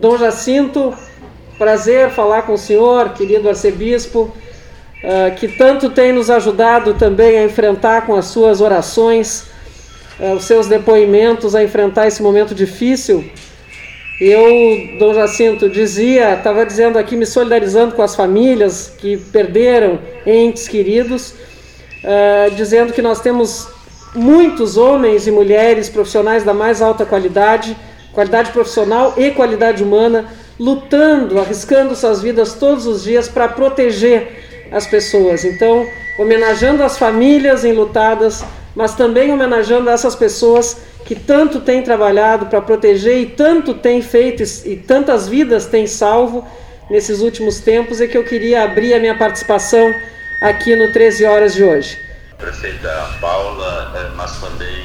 Dom Jacinto, prazer falar com o senhor, querido arcebispo, uh, que tanto tem nos ajudado também a enfrentar com as suas orações, uh, os seus depoimentos, a enfrentar esse momento difícil. Eu, Dom Jacinto, dizia, estava dizendo aqui, me solidarizando com as famílias que perderam entes queridos, uh, dizendo que nós temos muitos homens e mulheres profissionais da mais alta qualidade qualidade profissional e qualidade humana, lutando, arriscando suas vidas todos os dias para proteger as pessoas. Então, homenageando as famílias enlutadas, mas também homenageando essas pessoas que tanto têm trabalhado para proteger e tanto têm feito e tantas vidas têm salvo nesses últimos tempos e que eu queria abrir a minha participação aqui no 13 horas de hoje. Prefeita Paula, eh, mas também eh,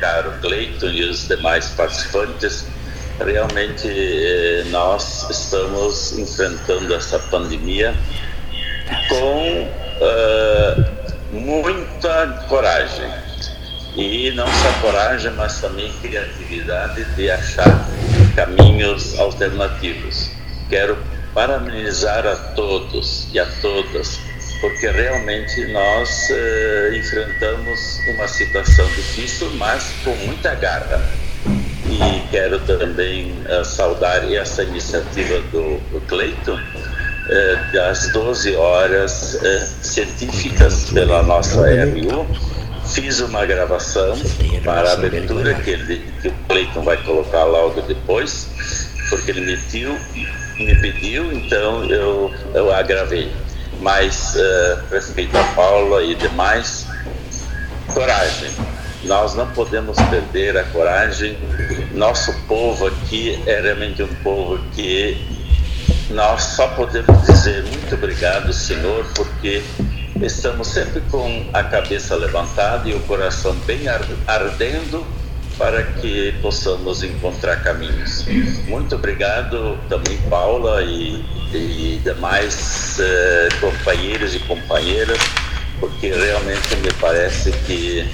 caro Cleiton e os demais participantes, realmente eh, nós estamos enfrentando essa pandemia com uh, muita coragem. E não só coragem, mas também criatividade de achar caminhos alternativos. Quero parabenizar a todos e a todas, porque realmente nós uh, enfrentamos uma situação difícil, mas com muita garra e quero também uh, saudar essa iniciativa do, do Cleiton, uh, das 12 horas científicas pela nossa RU. Fiz uma gravação para a abertura que, ele, que o Cleiton vai colocar logo depois, porque ele me pediu, me pediu então eu, eu a gravei. Mas, uh, prefeita Paula e demais, coragem. Nós não podemos perder a coragem. Nosso povo aqui é realmente um povo que nós só podemos dizer muito obrigado, Senhor, porque estamos sempre com a cabeça levantada e o coração bem ardendo para que possamos encontrar caminhos. Muito obrigado também, Paula e, e demais eh, companheiros e companheiras, porque realmente me parece que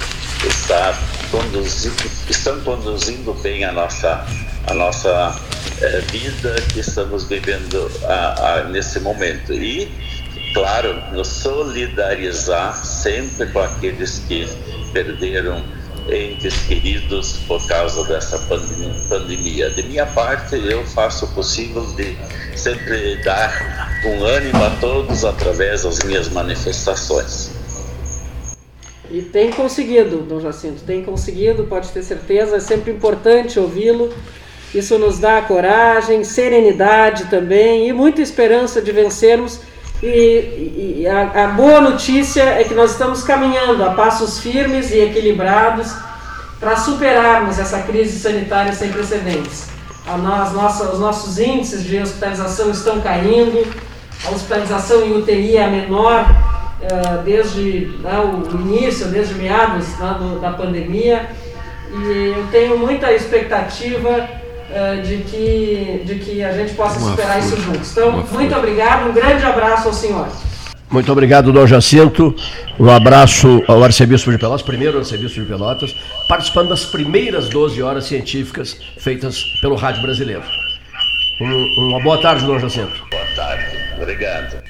está conduzindo, estão conduzindo bem a nossa, a nossa é, vida que estamos vivendo a, a, nesse momento. E, claro, nos solidarizar sempre com aqueles que perderam entes queridos por causa dessa pandemia. De minha parte, eu faço o possível de sempre dar um ânimo a todos através das minhas manifestações. E tem conseguido, Dom Jacinto, tem conseguido, pode ter certeza, é sempre importante ouvi-lo. Isso nos dá coragem, serenidade também e muita esperança de vencermos. E, e a, a, boa notícia é que nós estamos caminhando a passos firmes e equilibrados para superarmos essa crise sanitária sem precedentes. Nós, nossa, os nossos índices de hospitalização estão caindo, a hospitalização em UTI é a menor eh, desde né, o início, desde meados né, do, da pandemia, e eu tenho muita expectativa uh, de, que, de que a gente possa uma superar isso juntos. Então, muito obrigado, um grande abraço ao senhor. Muito obrigado, Dom Jacinto. Um abraço ao arcebispo de Pelotas, primeiro arcebispo de Pelotas, participando das primeiras 12 horas científicas feitas pelo Rádio Brasileiro. Um, uma boa tarde, Dom Jacinto. Boa tarde, obrigado.